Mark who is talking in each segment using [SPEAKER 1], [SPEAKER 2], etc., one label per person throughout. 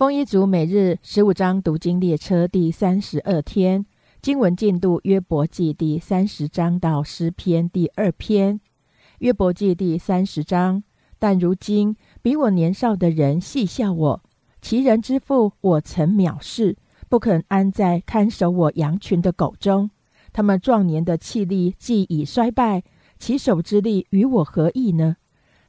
[SPEAKER 1] 丰一族每日十五章读经列车第三十二天，经文进度约伯记第三十章到诗篇第二篇。约伯记第三十章，但如今比我年少的人戏笑我，其人之父我曾藐视，不肯安在看守我羊群的狗中。他们壮年的气力既已衰败，其手之力与我何异呢？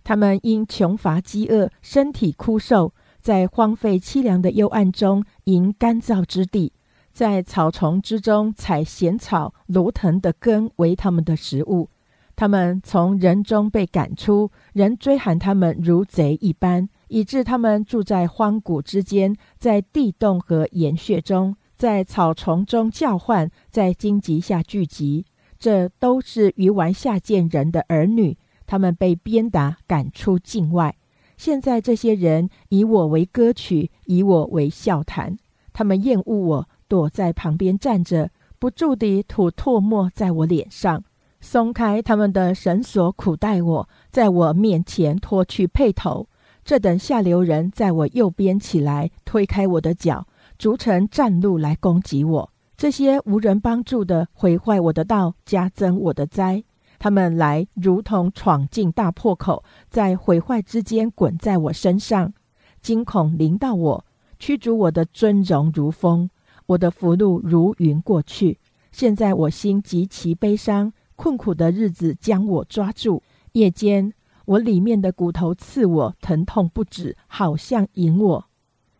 [SPEAKER 1] 他们因穷乏饥饿，身体枯瘦。在荒废凄凉的幽暗中迎干燥之地，在草丛之中采咸草、芦藤的根为他们的食物。他们从人中被赶出，人追喊他们如贼一般，以致他们住在荒谷之间，在地洞和岩穴中，在草丛中叫唤，在荆棘下聚集。这都是鱼丸下贱人的儿女，他们被鞭打，赶出境外。现在这些人以我为歌曲，以我为笑谈。他们厌恶我，躲在旁边站着，不住地吐唾沫在我脸上，松开他们的绳索，苦待我，在我面前脱去佩头。这等下流人在我右边起来，推开我的脚，逐成战路来攻击我。这些无人帮助的，毁坏我的道，加增我的灾。他们来如同闯进大破口，在毁坏之间滚在我身上，惊恐临到我，驱逐我的尊荣如风，我的福禄如云过去。现在我心极其悲伤，困苦的日子将我抓住。夜间，我里面的骨头刺我，疼痛不止，好像引我。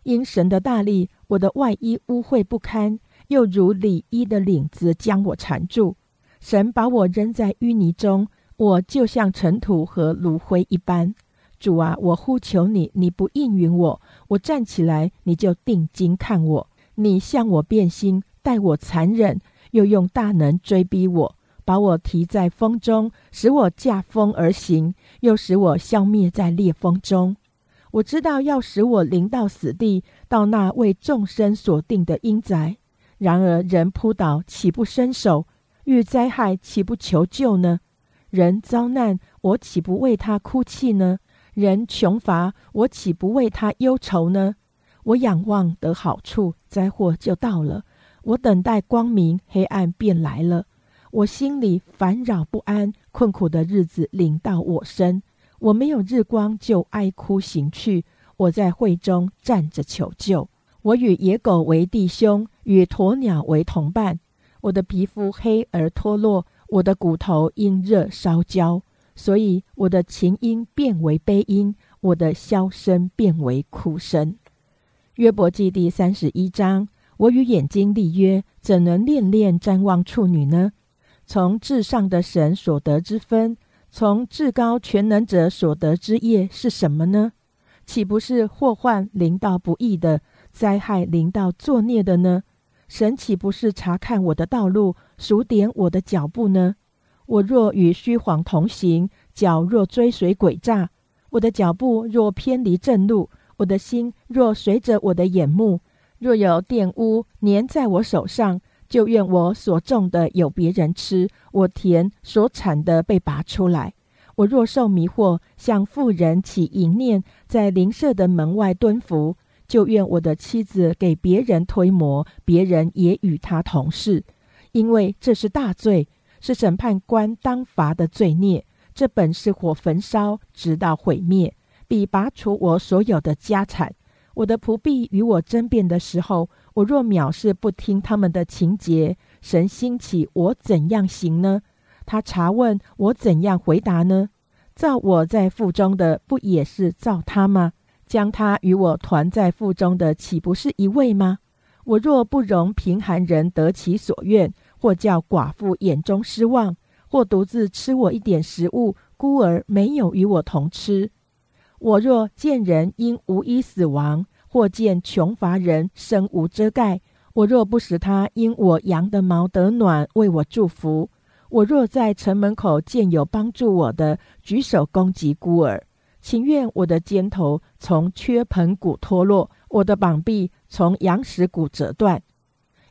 [SPEAKER 1] 因神的大力，我的外衣污秽不堪，又如里衣的领子将我缠住。神把我扔在淤泥中，我就像尘土和炉灰一般。主啊，我呼求你，你不应允我。我站起来，你就定睛看我。你向我变心，待我残忍，又用大能追逼我，把我提在风中，使我驾风而行，又使我消灭在烈风中。我知道要使我临到死地，到那为众生所定的阴宅。然而人扑倒，岂不伸手？遇灾害，岂不求救呢？人遭难，我岂不为他哭泣呢？人穷乏，我岂不为他忧愁呢？我仰望得好处，灾祸就到了；我等待光明，黑暗便来了。我心里烦扰不安，困苦的日子临到我身。我没有日光，就哀哭行去。我在会中站着求救。我与野狗为弟兄，与鸵鸟为同伴。我的皮肤黑而脱落，我的骨头因热烧焦，所以我的琴音变为悲音，我的箫声变为哭声。约伯记第三十一章：我与眼睛立约，怎能恋恋瞻望处女呢？从至上的神所得之分，从至高全能者所得之业是什么呢？岂不是祸患临到不义的，灾害临到作孽的呢？神岂不是查看我的道路，数点我的脚步呢？我若与虚谎同行，脚若追随诡诈，我的脚步若偏离正路，我的心若随着我的眼目，若有玷污粘在我手上，就愿我所种的有别人吃，我田所产的被拔出来。我若受迷惑，向富人起淫念，在邻舍的门外蹲伏。就愿我的妻子给别人推磨，别人也与他同事，因为这是大罪，是审判官当罚的罪孽。这本是火焚烧，直到毁灭，必拔除我所有的家产。我的仆婢与我争辩的时候，我若藐视不听他们的情节，神兴起，我怎样行呢？他查问我怎样回答呢？造我在腹中的，不也是造他吗？将他与我团在腹中的，岂不是一位吗？我若不容贫寒人得其所愿，或叫寡妇眼中失望，或独自吃我一点食物，孤儿没有与我同吃；我若见人因无衣死亡，或见穷乏人身无遮盖，我若不使他因我羊的毛得暖，为我祝福；我若在城门口见有帮助我的，举手攻击孤儿。情愿我的肩头从缺盆骨脱落，我的膀臂从羊石骨折断。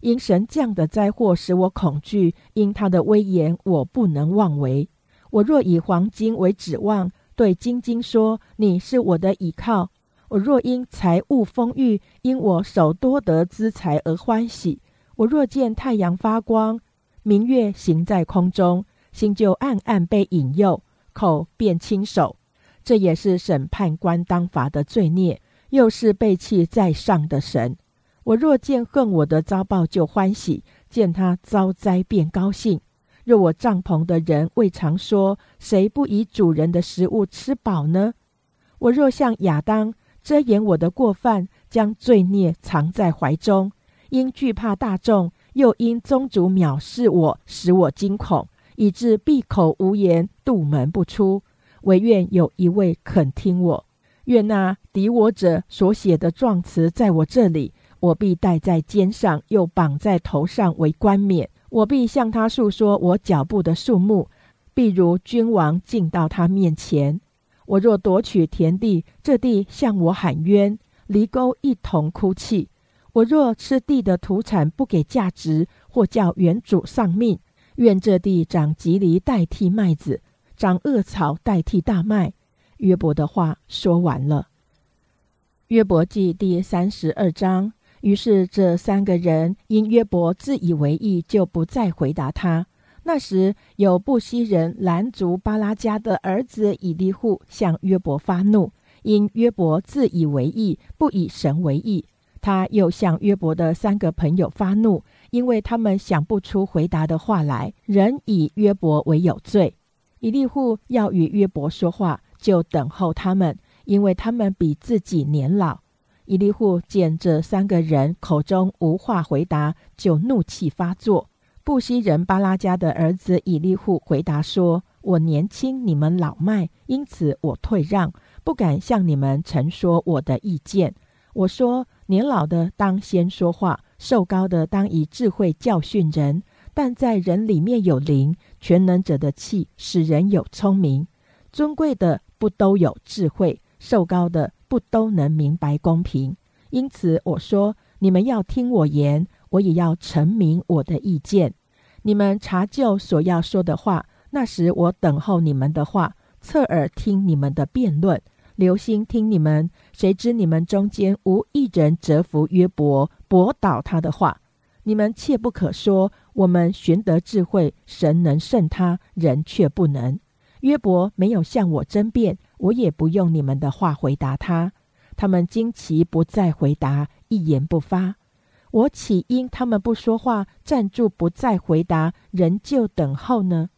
[SPEAKER 1] 因神降的灾祸使我恐惧，因他的威严我不能妄为。我若以黄金为指望，对金金说：“你是我的倚靠。”我若因财物丰裕，因我手多得资财而欢喜；我若见太阳发光，明月行在空中，心就暗暗被引诱，口便轻手。这也是审判官当罚的罪孽，又是背弃在上的神。我若见恨我的遭报，就欢喜；见他遭灾，便高兴。若我帐篷的人未尝说，谁不以主人的食物吃饱呢？我若像亚当。遮掩我的过犯，将罪孽藏在怀中，因惧怕大众，又因宗族藐视我，使我惊恐，以致闭口无言，杜门不出。唯愿有一位肯听我。愿那敌我者所写的状词在我这里，我必戴在肩上，又绑在头上为冠冕。我必向他诉说我脚步的数目，譬如君王进到他面前。我若夺取田地，这地向我喊冤；离沟一同哭泣。我若吃地的土产不给价值，或叫原主丧命，愿这地长吉藜代替麦子，长恶草代替大麦。约伯的话说完了。约伯记第三十二章。于是这三个人因约伯自以为意，就不再回答他。那时有布西人兰族巴拉加的儿子以利户向约伯发怒，因约伯自以为意，不以神为意。他又向约伯的三个朋友发怒，因为他们想不出回答的话来，仍以约伯为有罪。以利户要与约伯说话，就等候他们，因为他们比自己年老。以利户见这三个人口中无话回答，就怒气发作。布西人巴拉加的儿子以利户回答说：“我年轻，你们老迈，因此我退让，不敢向你们陈说我的意见。我说，年老的当先说话，瘦高的当以智慧教训人。但在人里面有灵，全能者的气使人有聪明。尊贵的不都有智慧，瘦高的不都能明白公平。因此我说，你们要听我言。”我也要陈明我的意见，你们查究所要说的话。那时我等候你们的话，侧耳听你们的辩论，留心听你们。谁知你们中间无一人折服约伯，驳倒他的话。你们切不可说，我们寻得智慧，神能胜他，人却不能。约伯没有向我争辩，我也不用你们的话回答他。他们惊奇，不再回答，一言不发。我岂因他们不说话，站住不再回答，仍旧等候呢？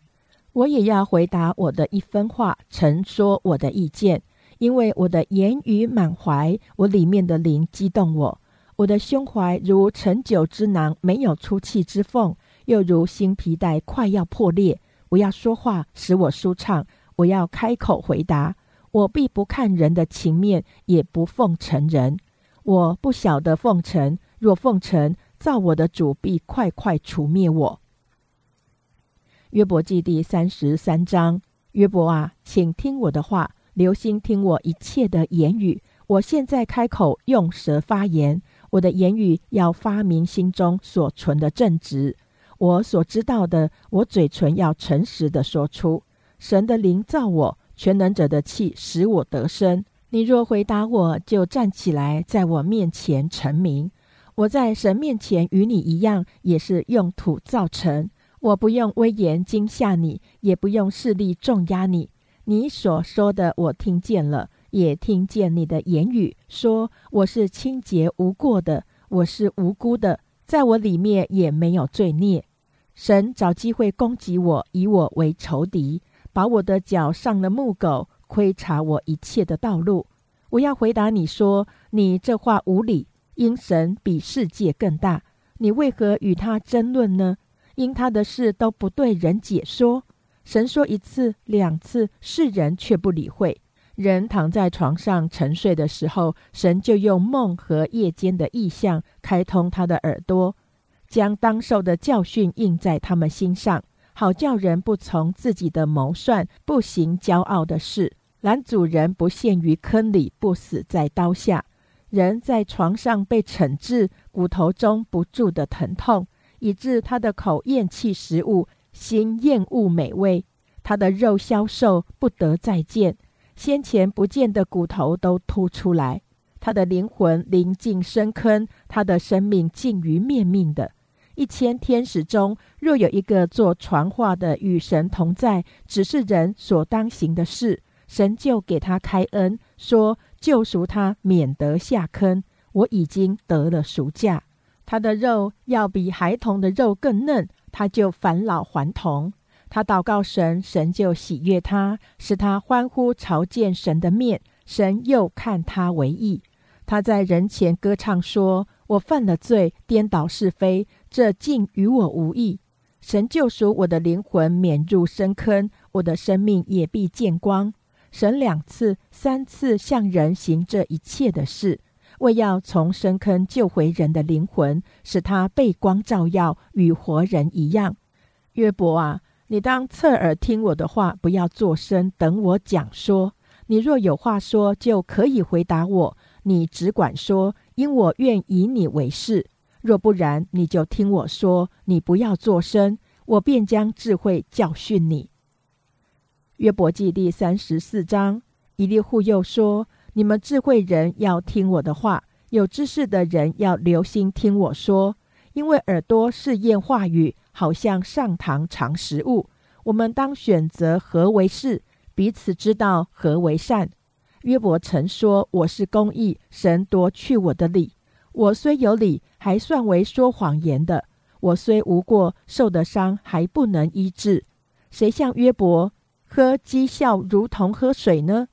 [SPEAKER 1] 我也要回答我的一分话，陈说我的意见，因为我的言语满怀，我里面的灵激动我，我的胸怀如陈酒之囊，没有出气之缝，又如新皮带快要破裂。我要说话，使我舒畅；我要开口回答，我必不看人的情面，也不奉承人。我不晓得奉承。若奉承，造我的主必快快除灭我。约伯记第三十三章：约伯啊，请听我的话，留心听我一切的言语。我现在开口用舌发言，我的言语要发明心中所存的正直。我所知道的，我嘴唇要诚实的说出。神的灵造我，全能者的气使我得生。你若回答我，就站起来，在我面前成名。我在神面前与你一样，也是用土造成。我不用威严惊吓你，也不用势力重压你。你所说的我听见了，也听见你的言语，说我是清洁无过的，我是无辜的，在我里面也没有罪孽。神找机会攻击我，以我为仇敌，把我的脚上了木狗，窥察我一切的道路。我要回答你说，你这话无理。因神比世界更大，你为何与他争论呢？因他的事都不对人解说。神说一次两次，世人却不理会。人躺在床上沉睡的时候，神就用梦和夜间的意象开通他的耳朵，将当受的教训印在他们心上，好叫人不从自己的谋算，不行骄傲的事。男主人不陷于坑里，不死在刀下。人在床上被惩治，骨头中不住的疼痛，以致他的口厌弃食物，心厌恶美味。他的肉消瘦，不得再见。先前不见的骨头都凸出来。他的灵魂临近深坑，他的生命近于灭命的。一千天使中，若有一个做传话的与神同在，只是人所当行的事，神就给他开恩，说救赎他，免得下坑。我已经得了赎价，他的肉要比孩童的肉更嫩，他就返老还童。他祷告神，神就喜悦他，使他欢呼朝见神的面，神又看他为义。他在人前歌唱说：“我犯了罪，颠倒是非，这竟与我无益。神救赎我的灵魂，免入深坑，我的生命也必见光。神两次、三次向人行这一切的事，为要从深坑救回人的灵魂，使他被光照耀，与活人一样。约伯啊！”你当侧耳听我的话，不要作声，等我讲说。你若有话说，就可以回答我。你只管说，因我愿以你为誓。若不然，你就听我说。你不要作声，我便将智慧教训你。约伯记第三十四章，以利户又说：你们智慧人要听我的话，有知识的人要留心听我说，因为耳朵是验话语。好像上堂尝食物，我们当选择何为是，彼此知道何为善。约伯曾说：“我是公义，神夺去我的理。我虽有理，还算为说谎言的；我虽无过，受的伤还不能医治。谁像约伯喝讥笑如同喝水呢？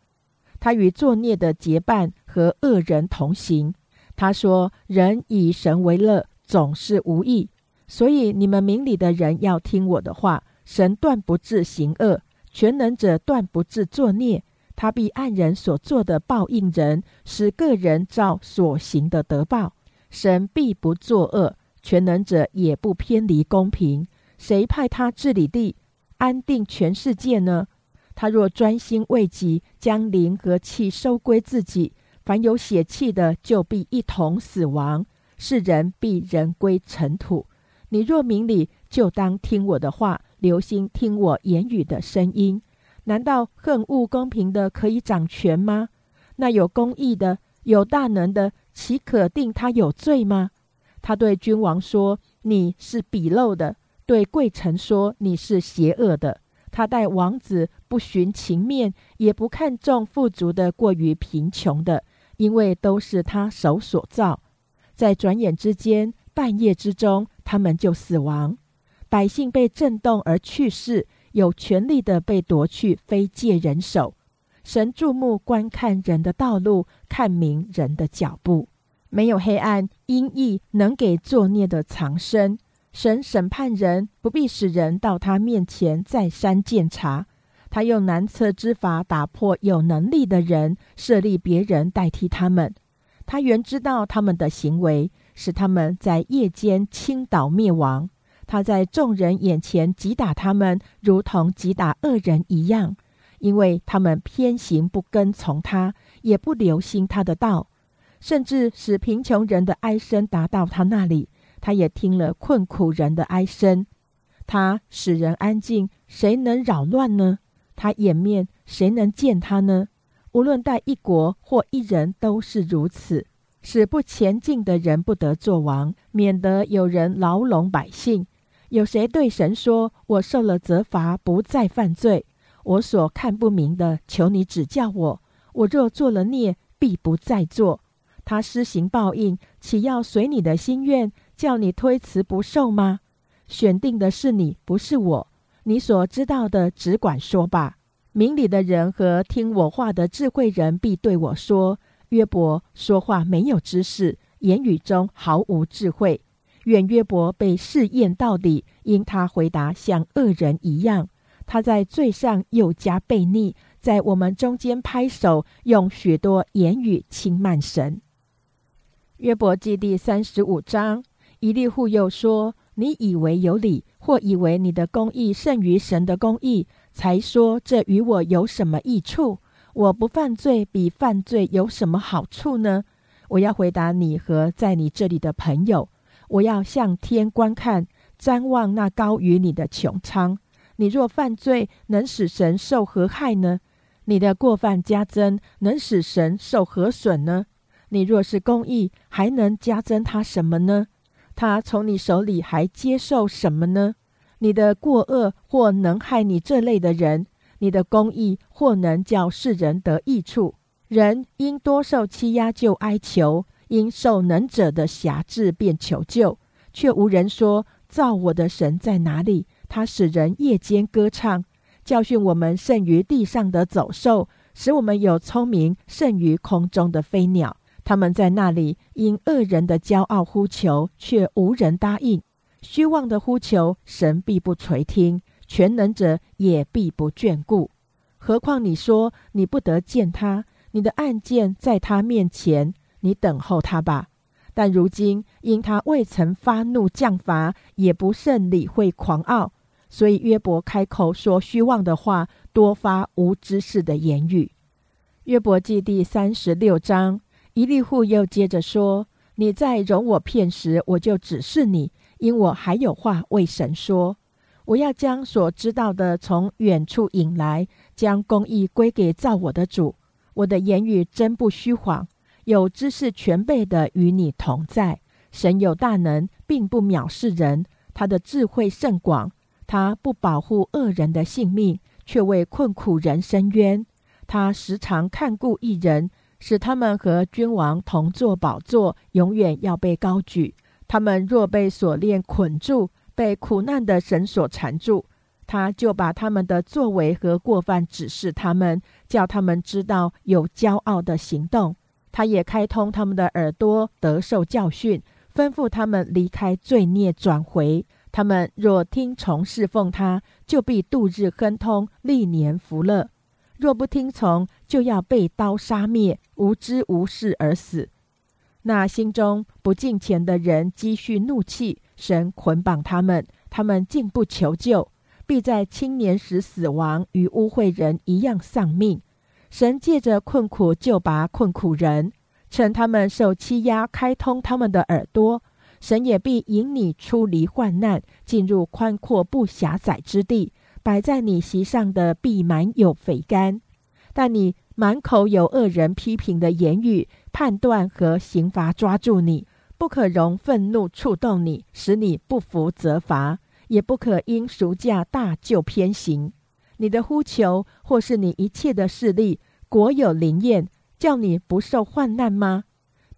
[SPEAKER 1] 他与作孽的结伴，和恶人同行。他说：人以神为乐，总是无益。”所以你们明理的人要听我的话。神断不至行恶，全能者断不至作孽。他必按人所做的报应人，使个人照所行的得报。神必不作恶，全能者也不偏离公平。谁派他治理地，安定全世界呢？他若专心为己，将灵和气收归自己，凡有血气的，就必一同死亡。世人必人归尘土。你若明理，就当听我的话，留心听我言语的声音。难道恨恶公平的可以掌权吗？那有公义的、有大能的，岂可定他有罪吗？他对君王说：“你是鄙陋的。”对贵臣说：“你是邪恶的。”他待王子不寻情面，也不看重富足的过于贫穷的，因为都是他手所造。在转眼之间，半夜之中。他们就死亡，百姓被震动而去世，有权力的被夺去，非借人手。神注目观看人的道路，看明人的脚步，没有黑暗阴翳能给作孽的藏身。神审判人，不必使人到他面前再三检查。他用难测之法打破有能力的人，设立别人代替他们。他原知道他们的行为。使他们在夜间倾倒灭亡，他在众人眼前击打他们，如同击打恶人一样，因为他们偏行不跟从他，也不留心他的道，甚至使贫穷人的哀声达到他那里，他也听了困苦人的哀声。他使人安静，谁能扰乱呢？他掩面，谁能见他呢？无论待一国或一人，都是如此。使不前进的人不得作王，免得有人牢笼百姓。有谁对神说：“我受了责罚，不再犯罪。我所看不明的，求你指教我。我若做了孽，必不再做。”他施行报应，岂要随你的心愿，叫你推辞不受吗？选定的是你，不是我。你所知道的，只管说吧。明理的人和听我话的智慧人，必对我说。约伯说话没有知识，言语中毫无智慧。愿约伯被试验到底，因他回答像恶人一样。他在罪上又加悖逆，在我们中间拍手，用许多言语轻慢神。约伯记第三十五章，以利户又说：“你以为有理，或以为你的公义胜于神的公义，才说这与我有什么益处？”我不犯罪，比犯罪有什么好处呢？我要回答你和在你这里的朋友。我要向天观看，瞻望那高于你的穹苍。你若犯罪，能使神受何害呢？你的过犯加增，能使神受何损呢？你若是公义，还能加增他什么呢？他从你手里还接受什么呢？你的过恶或能害你这类的人，你的公义或能叫世人得益处。人因多受欺压就哀求，因受能者的辖制便求救，却无人说造我的神在哪里？他使人夜间歌唱，教训我们胜于地上的走兽，使我们有聪明胜于空中的飞鸟。他们在那里因恶人的骄傲呼求，却无人答应；虚妄的呼求，神必不垂听，全能者也必不眷顾。何况你说你不得见他，你的案件在他面前，你等候他吧。但如今因他未曾发怒降罚，也不甚理会狂傲。所以约伯开口说虚妄的话，多发无知识的言语。约伯记第三十六章，一利户又接着说：“你在容我骗时，我就指示你，因我还有话为神说。我要将所知道的从远处引来，将公义归给造我的主。我的言语真不虚谎，有知识全备的与你同在。神有大能，并不藐视人，他的智慧甚广。”他不保护恶人的性命，却为困苦人伸冤。他时常看顾一人，使他们和君王同坐宝座，永远要被高举。他们若被锁链捆住，被苦难的绳索缠住，他就把他们的作为和过犯指示他们，叫他们知道有骄傲的行动。他也开通他们的耳朵，得受教训，吩咐他们离开罪孽，转回。他们若听从侍奉他，就必度日亨通，历年福乐；若不听从，就要被刀杀灭，无知无事而死。那心中不敬虔的人积蓄怒气，神捆绑他们，他们竟不求救，必在青年时死亡，与污秽人一样丧命。神借着困苦救拔困苦人，趁他们受欺压，开通他们的耳朵。神也必引你出离患难，进入宽阔不狭窄之地。摆在你席上的必满有肥甘，但你满口有恶人批评的言语，判断和刑罚抓住你，不可容愤怒触动你，使你不服责罚，也不可因赎价大就偏行。你的呼求或是你一切的势力，果有灵验，叫你不受患难吗？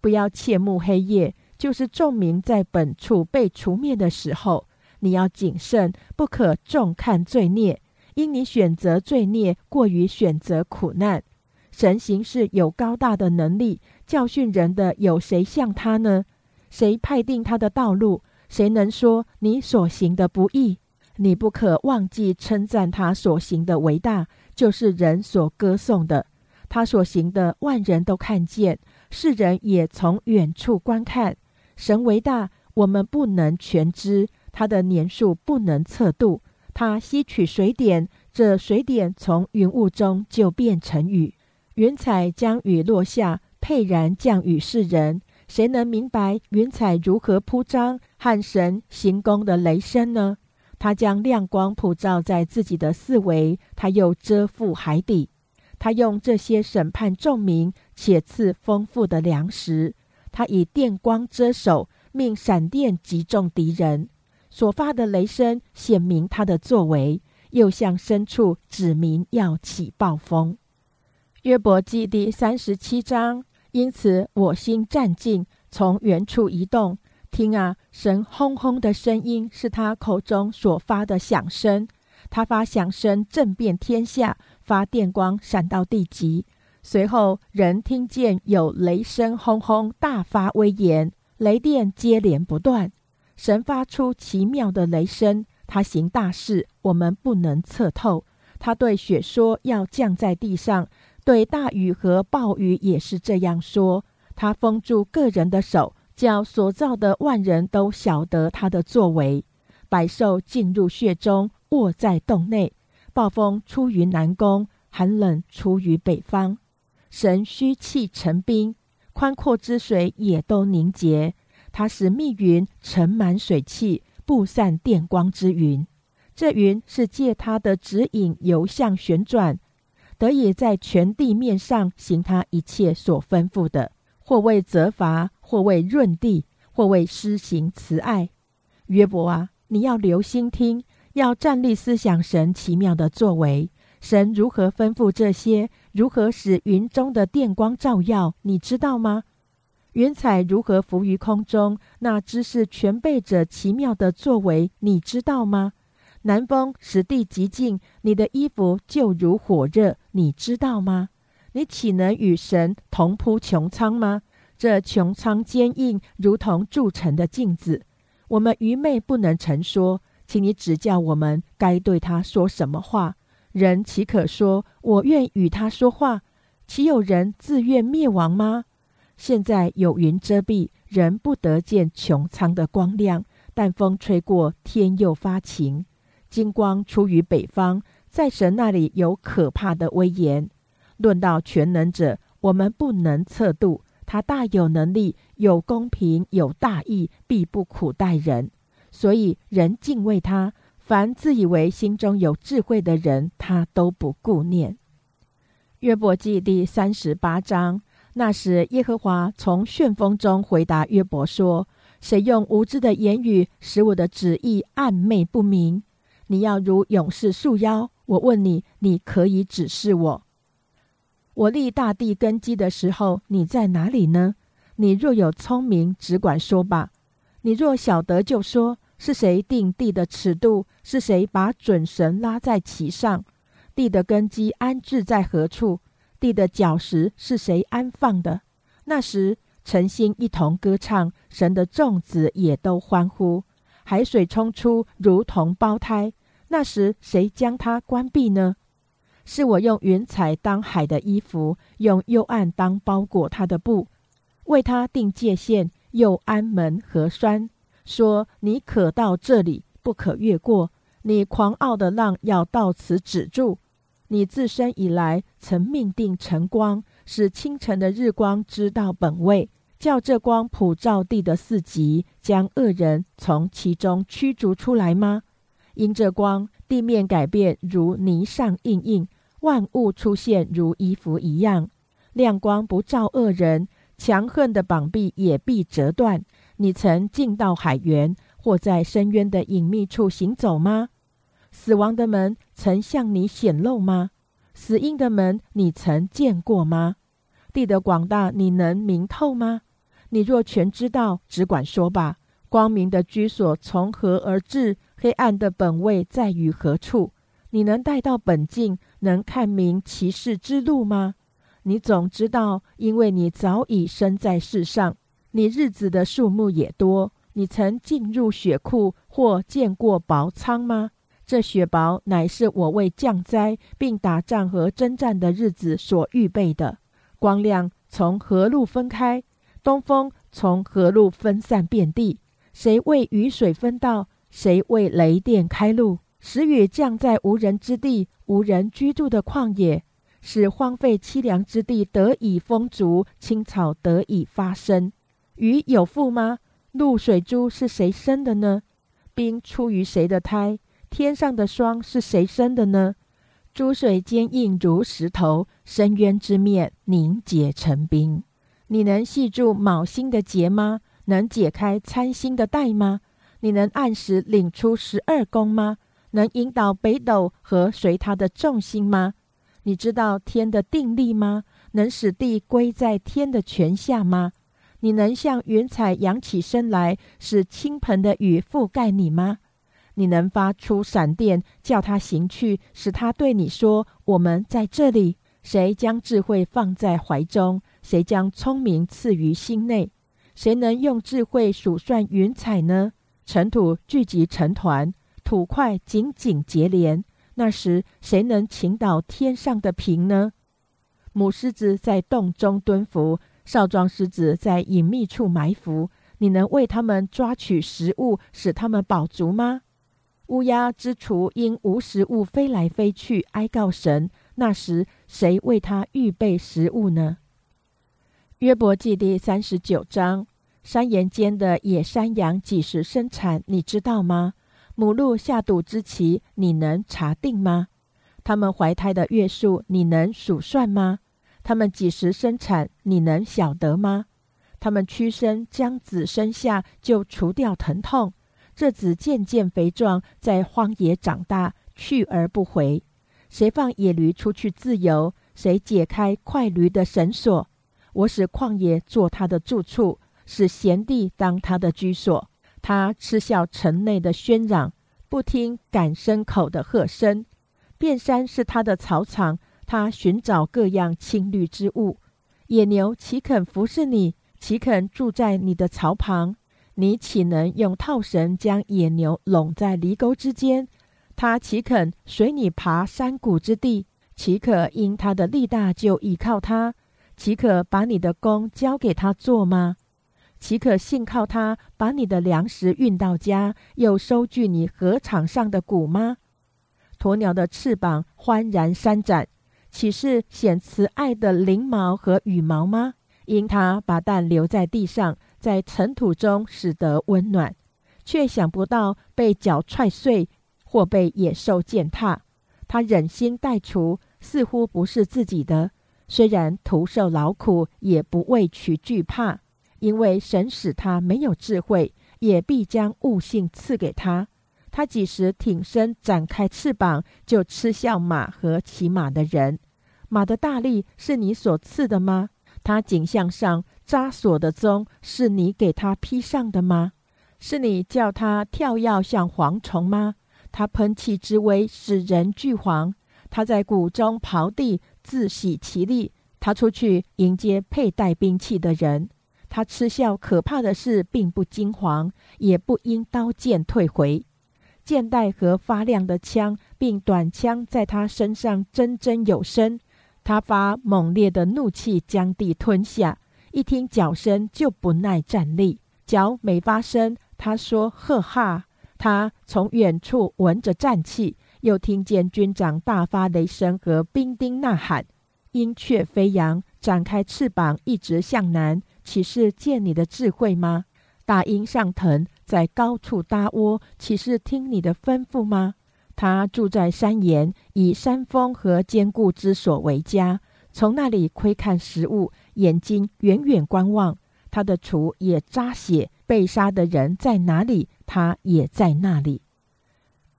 [SPEAKER 1] 不要切慕黑夜。就是众民在本处被除灭的时候，你要谨慎，不可重看罪孽，因你选择罪孽过于选择苦难。神行事有高大的能力，教训人的有谁像他呢？谁派定他的道路？谁能说你所行的不义？你不可忘记称赞他所行的伟大，就是人所歌颂的。他所行的万人都看见，世人也从远处观看。神为大，我们不能全知；他的年数不能测度。他吸取水点，这水点从云雾中就变成雨。云彩将雨落下，沛然降雨世人。谁能明白云彩如何铺张和神行宫的雷声呢？他将亮光普照在自己的四围，他又遮覆海底。他用这些审判众民，且赐丰富的粮食。他以电光遮手，命闪电击中敌人，所发的雷声显明他的作为，又向深处指明要起暴风。约伯记第三十七章，因此我心战静，从原处移动。听啊，神轰轰的声音是他口中所发的响声，他发响声震遍天下，发电光闪到地极。随后，人听见有雷声轰轰，大发威严，雷电接连不断。神发出奇妙的雷声，他行大事，我们不能测透。他对雪说要降在地上，对大雨和暴雨也是这样说。他封住个人的手，叫所造的万人都晓得他的作为。百兽进入穴中，卧在洞内。暴风出于南宫，寒冷出于北方。神虚气成冰，宽阔之水也都凝结。他使密云盛满水汽，布散电光之云。这云是借他的指引游向旋转，得以在全地面上行他一切所吩咐的。或为责罚，或为润地，或为施行慈爱。约伯啊，你要留心听，要站立思想神奇妙的作为。神如何吩咐这些？如何使云中的电光照耀？你知道吗？云彩如何浮于空中？那知识全备着奇妙的作为，你知道吗？南风使地极静，你的衣服就如火热，你知道吗？你岂能与神同铺穹苍吗？这穹苍坚硬，如同铸成的镜子。我们愚昧不能陈说，请你指教我们该对他说什么话。人岂可说我愿与他说话？岂有人自愿灭亡吗？现在有云遮蔽，人不得见穹苍的光亮。但风吹过，天又发晴。金光出于北方，在神那里有可怕的威严。论到全能者，我们不能测度。他大有能力，有公平，有大义，必不苦待人。所以人敬畏他。凡自以为心中有智慧的人，他都不顾念。约伯记第三十八章。那时，耶和华从旋风中回答约伯说：“谁用无知的言语使我的旨意暧昧不明？你要如勇士束腰。我问你，你可以指示我。我立大地根基的时候，你在哪里呢？你若有聪明，只管说吧；你若晓得，就说。”是谁定地的尺度？是谁把准绳拉在其上？地的根基安置在何处？地的脚石是谁安放的？那时晨星一同歌唱，神的众子也都欢呼。海水冲出，如同胞胎。那时谁将它关闭呢？是我用云彩当海的衣服，用幽暗当包裹它的布，为它定界限，又安门和栓。说：“你可到这里，不可越过。你狂傲的浪要到此止住。你自生以来，曾命定晨光，使清晨的日光知道本位，叫这光普照地的四极，将恶人从其中驱逐出来吗？因这光，地面改变如泥上印印，万物出现如衣服一样。亮光不照恶人，强横的膀臂也必折断。”你曾进到海源，或在深渊的隐秘处行走吗？死亡的门曾向你显露吗？死荫的门你曾见过吗？地的广大你能明透吗？你若全知道，只管说吧。光明的居所从何而至？黑暗的本位在于何处？你能带到本境，能看明其事之路吗？你总知道，因为你早已生在世上。你日子的数目也多，你曾进入雪库或见过薄仓吗？这雪薄乃是我为降灾并打仗和征战的日子所预备的。光亮从何路分开？东风从何路分散遍地？谁为雨水分道？谁为雷电开路？使雨降在无人之地、无人居住的旷野，使荒废凄凉之地得以丰足，青草得以发生。鱼有腹吗？露水珠是谁生的呢？冰出于谁的胎？天上的霜是谁生的呢？珠水坚硬如石头，深渊之面凝结成冰。你能系住卯星的结吗？能解开参星的带吗？你能按时领出十二宫吗？能引导北斗和随它的重心吗？你知道天的定力吗？能使地归在天的权下吗？你能像云彩扬起身来，使倾盆的雨覆盖你吗？你能发出闪电，叫他行去，使他对你说：“我们在这里。”谁将智慧放在怀中？谁将聪明赐于心内？谁能用智慧数算云彩呢？尘土聚集成团，土块紧紧结连。那时，谁能倾倒天上的瓶呢？母狮子在洞中蹲伏。少壮狮子在隐秘处埋伏，你能为他们抓取食物，使他们饱足吗？乌鸦之雏因无食物飞来飞去，哀告神。那时谁为他预备食物呢？约伯记第三十九章：山岩间的野山羊几时生产？你知道吗？母鹿下肚之期，你能查定吗？他们怀胎的月数，你能数算吗？他们几时生产？你能晓得吗？他们屈身将子生下，就除掉疼痛。这子渐渐肥壮，在荒野长大，去而不回。谁放野驴出去自由？谁解开快驴的绳索？我使旷野做他的住处，使贤弟当他的居所。他嗤笑城内的喧嚷，不听赶牲口的喝声。遍山是他的草场，他寻找各样青绿之物。野牛岂肯服侍你？岂肯住在你的槽旁？你岂能用套绳将野牛拢在犁沟之间？他岂肯随你爬山谷之地？岂可因他的力大就倚靠他？岂可把你的工交给他做吗？岂可信靠他把你的粮食运到家，又收据你禾场上的谷吗？鸵鸟的翅膀欢然扇展，岂是显慈爱的翎毛和羽毛吗？因它把蛋留在地上，在尘土中使得温暖，却想不到被脚踹碎或被野兽践踏。他忍心带除，似乎不是自己的。虽然徒受劳苦，也不畏惧惧怕，因为神使他没有智慧，也必将悟性赐给他。他几时挺身展开翅膀，就吃笑马和骑马的人。马的大力是你所赐的吗？他颈项上扎锁的宗是你给他披上的吗？是你叫他跳跃像蝗虫吗？他喷气之威使人惧惶。他在谷中刨地，自喜其力。他出去迎接佩戴兵器的人。他嗤笑可怕的事，并不惊惶，也不因刀剑退回。剑带和发亮的枪，并短枪在他身上铮铮有声。他发猛烈的怒气，将地吞下。一听脚声，就不耐站立。脚没发声，他说：“呵哈！”他从远处闻着战气，又听见军长大发雷声和兵丁呐喊。鹰雀飞扬，展开翅膀，一直向南。岂是见你的智慧吗？大鹰上腾。在高处搭窝，岂是听你的吩咐吗？他住在山岩，以山峰和坚固之所为家，从那里窥看食物，眼睛远远观望。他的厨也扎血，被杀的人在哪里，他也在那里。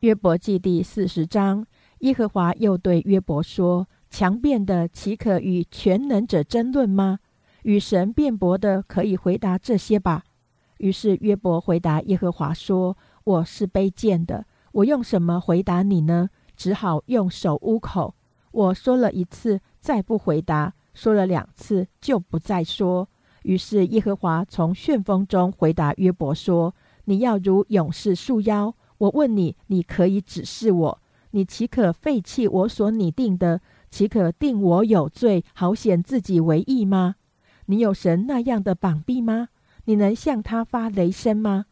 [SPEAKER 1] 约伯记第四十章，耶和华又对约伯说：“强辩的岂可与全能者争论吗？与神辩驳的可以回答这些吧。”于是约伯回答耶和华说：“我是卑贱的，我用什么回答你呢？只好用手捂口。我说了一次，再不回答；说了两次，就不再说。”于是耶和华从旋风中回答约伯说：“你要如勇士束腰。我问你，你可以指示我？你岂可废弃我所拟定的？岂可定我有罪，好显自己为义吗？你有神那样的膀臂吗？”你能向他发雷声吗？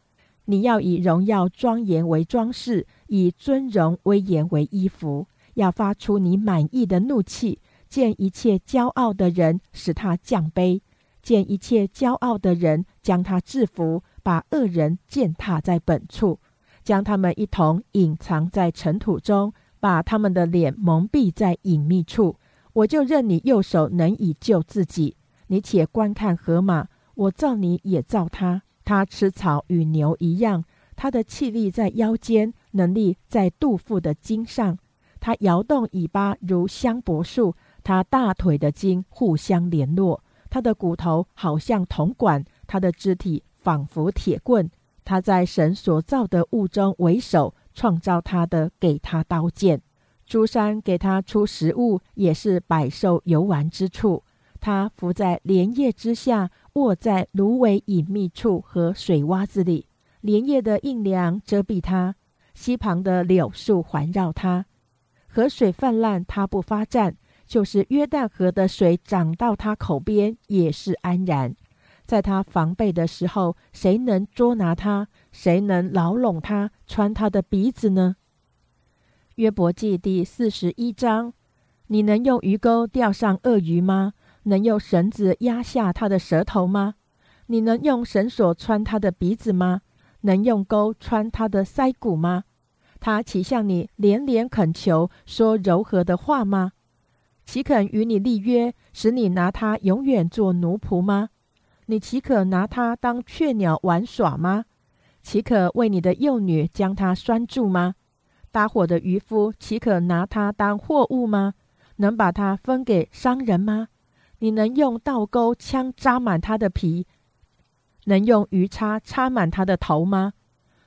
[SPEAKER 1] 你要以荣耀庄严为装饰，以尊荣威严为衣服，要发出你满意的怒气，见一切骄傲的人，使他降卑；见一切骄傲的人，将他制服，把恶人践踏在本处，将他们一同隐藏在尘土中，把他们的脸蒙蔽在隐秘处。我就任你右手能以救自己。你且观看河马。我造你也造他，他吃草与牛一样，他的气力在腰间，能力在肚腹的筋上。他摇动尾巴如香柏树，他大腿的筋互相联络，他的骨头好像铜管，他的肢体仿佛铁棍。他在神所造的物中为首，创造他的给他刀剑，诸山给他出食物，也是百兽游玩之处。他伏在莲叶之下。卧在芦苇隐秘处和水洼子里，莲叶的硬凉遮蔽他；溪旁的柳树环绕他，河水泛滥，他不发战；就是约旦河的水涨到他口边，也是安然。在他防备的时候，谁能捉拿他？谁能牢笼他，穿他的鼻子呢？约伯记第四十一章：你能用鱼钩钓上鳄鱼吗？能用绳子压下他的舌头吗？你能用绳索穿他的鼻子吗？能用钩穿他的腮骨吗？他岂向你连连恳求，说柔和的话吗？岂肯与你立约，使你拿他永远做奴仆吗？你岂可拿他当雀鸟玩耍吗？岂可为你的幼女将他拴住吗？搭伙的渔夫岂可拿它当货物吗？能把它分给商人吗？你能用倒钩枪扎满他的皮，能用鱼叉插满他的头吗？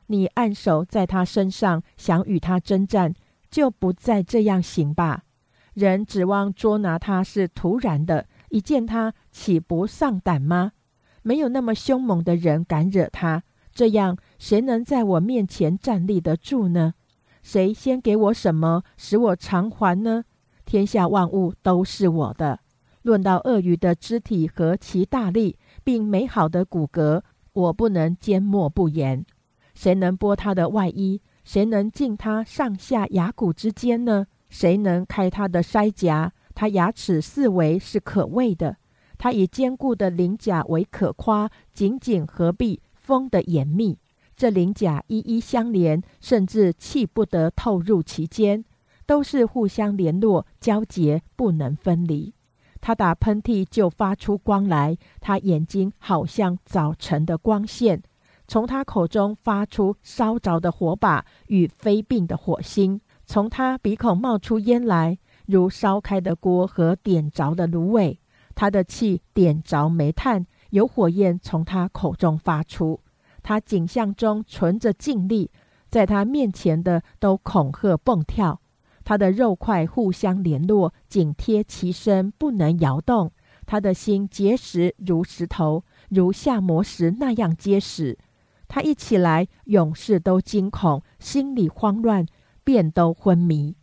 [SPEAKER 1] 你按手在他身上，想与他征战，就不再这样行吧。人指望捉拿他是突然的，一见他岂不丧胆吗？没有那么凶猛的人敢惹他，这样谁能在我面前站立得住呢？谁先给我什么，使我偿还呢？天下万物都是我的。论到鳄鱼的肢体和其大力，并美好的骨骼，我不能缄默不言。谁能剥它的外衣？谁能进它上下牙骨之间呢？谁能开它的腮颊？它牙齿四围是可畏的。它以坚固的鳞甲为可夸，紧紧合闭，封得严密。这鳞甲一一相连，甚至气不得透入其间，都是互相联络、交结，不能分离。他打喷嚏就发出光来，他眼睛好像早晨的光线，从他口中发出烧着的火把与飞并的火星，从他鼻孔冒出烟来，如烧开的锅和点着的芦苇。他的气点着煤炭，有火焰从他口中发出。他景象中存着劲力，在他面前的都恐吓蹦跳。他的肉块互相联络，紧贴其身，不能摇动。他的心结实如石头，如下磨石那样结实。他一起来，勇士都惊恐，心里慌乱，便都昏迷。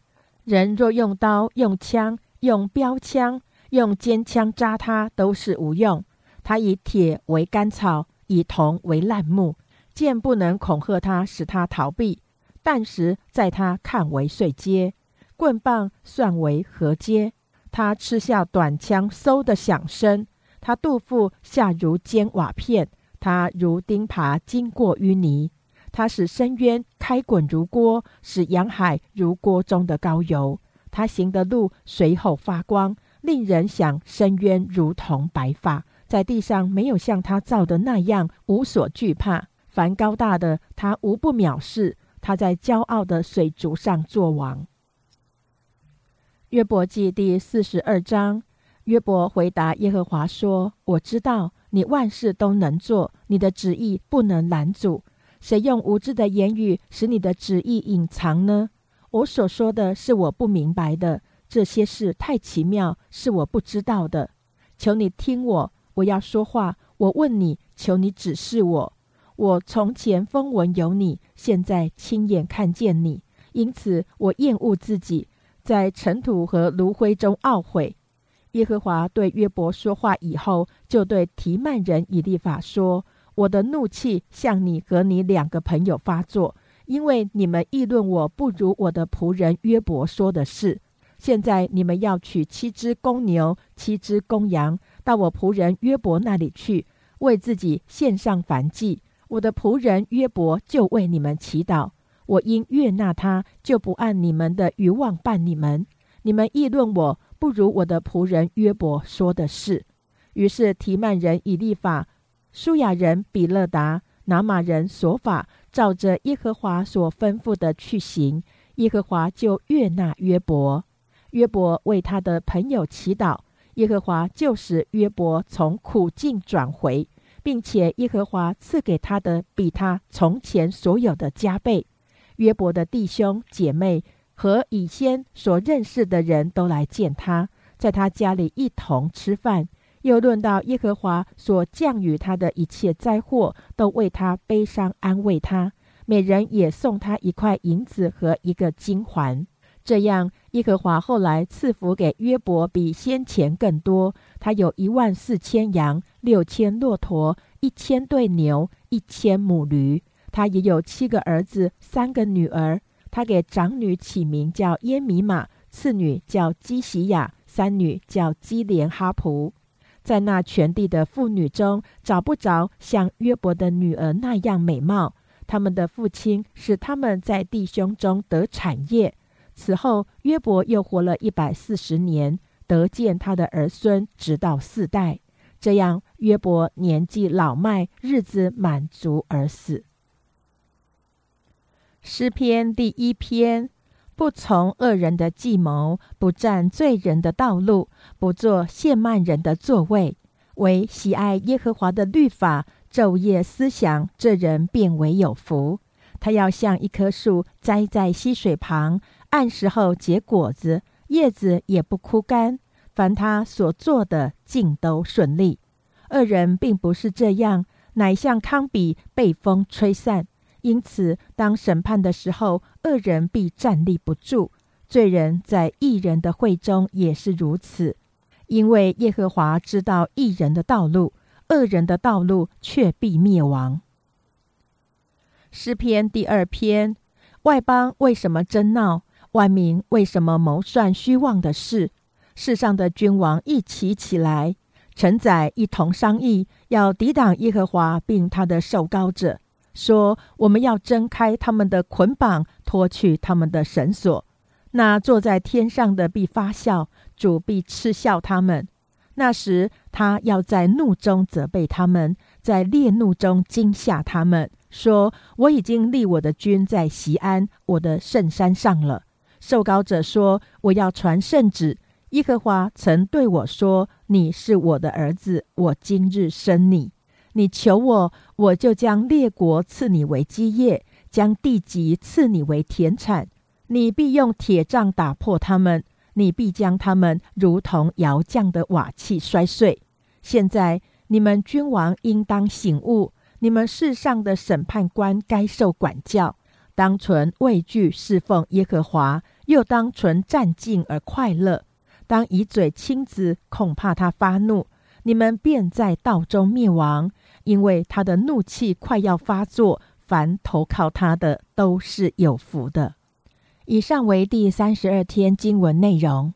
[SPEAKER 1] 人若用刀、用枪、用标枪、用尖枪扎他，都是无用。他以铁为干草。以铜为烂木，剑不能恐吓他，使他逃避；弹石在他看为碎阶，棍棒算为何阶。他吃下短枪嗖的响声，他肚腹下如尖瓦片，他如钉耙经过淤泥。他使深渊开滚如锅，使洋海如锅中的高油。他行的路随后发光，令人想深渊如同白发。在地上没有像他造的那样无所惧怕，凡高大的他无不藐视。他在骄傲的水族上作王。约伯记第四十二章，约伯回答耶和华说：“我知道你万事都能做，你的旨意不能拦阻。谁用无知的言语使你的旨意隐藏呢？我所说的是我不明白的，这些事太奇妙，是我不知道的。求你听我。”我要说话，我问你，求你指示我。我从前风闻有你，现在亲眼看见你，因此我厌恶自己，在尘土和炉灰中懊悔。耶和华对约伯说话以后，就对提曼人以利法说：“我的怒气向你和你两个朋友发作，因为你们议论我不如我的仆人约伯说的是。现在你们要取七只公牛，七只公羊。”到我仆人约伯那里去，为自己献上燔祭。我的仆人约伯就为你们祈祷。我因悦纳他，就不按你们的欲望办你们。你们议论我，不如我的仆人约伯说的是。于是提曼人以利法、舒雅人比勒达、拿马人所法，照着耶和华所吩咐的去行。耶和华就悦纳约伯。约伯为他的朋友祈祷。耶和华就使约伯从苦境转回，并且耶和华赐给他的比他从前所有的加倍。约伯的弟兄姐妹和以先所认识的人都来见他，在他家里一同吃饭。又论到耶和华所降与他的一切灾祸，都为他悲伤安慰他。每人也送他一块银子和一个金环。这样，耶和华后来赐福给约伯，比先前更多。他有一万四千羊，六千骆驼，一千对牛，一千母驴。他也有七个儿子，三个女儿。他给长女起名叫耶米玛，次女叫基喜亚，三女叫基连哈普。在那全地的妇女中，找不着像约伯的女儿那样美貌。他们的父亲使他们在弟兄中得产业。此后，约伯又活了一百四十年，得见他的儿孙，直到四代。这样，约伯年纪老迈，日子满足而死。诗篇第一篇：不从恶人的计谋，不占罪人的道路，不做亵慢人的座位，唯喜爱耶和华的律法，昼夜思想，这人便为有福。他要像一棵树栽在溪水旁，按时候结果子，叶子也不枯干。凡他所做的，尽都顺利。恶人并不是这样，乃像糠比被风吹散。因此，当审判的时候，恶人必站立不住。罪人在异人的会中也是如此，因为耶和华知道异人的道路，恶人的道路却必灭亡。诗篇第二篇：外邦为什么争闹？万民为什么谋算虚妄的事？世上的君王一起起来，臣宰一同商议，要抵挡耶和华，并他的受膏者，说：我们要挣开他们的捆绑，脱去他们的绳索。那坐在天上的必发笑，主必嗤笑他们。那时，他要在怒中责备他们，在烈怒中惊吓他们，说：我已经立我的君在西安，我的圣山上了。受膏者说：我要传圣旨。耶和华曾对我说：“你是我的儿子，我今日生你。你求我，我就将列国赐你为基业，将地级赐你为田产。你必用铁杖打破他们，你必将他们如同窑匠的瓦器摔碎。现在你们君王应当醒悟，你们世上的审判官该受管教，当存畏惧侍奉耶和华，又当存战兢而快乐。”当以嘴亲子，恐怕他发怒，你们便在道中灭亡，因为他的怒气快要发作。凡投靠他的，都是有福的。以上为第三十二天经文内容。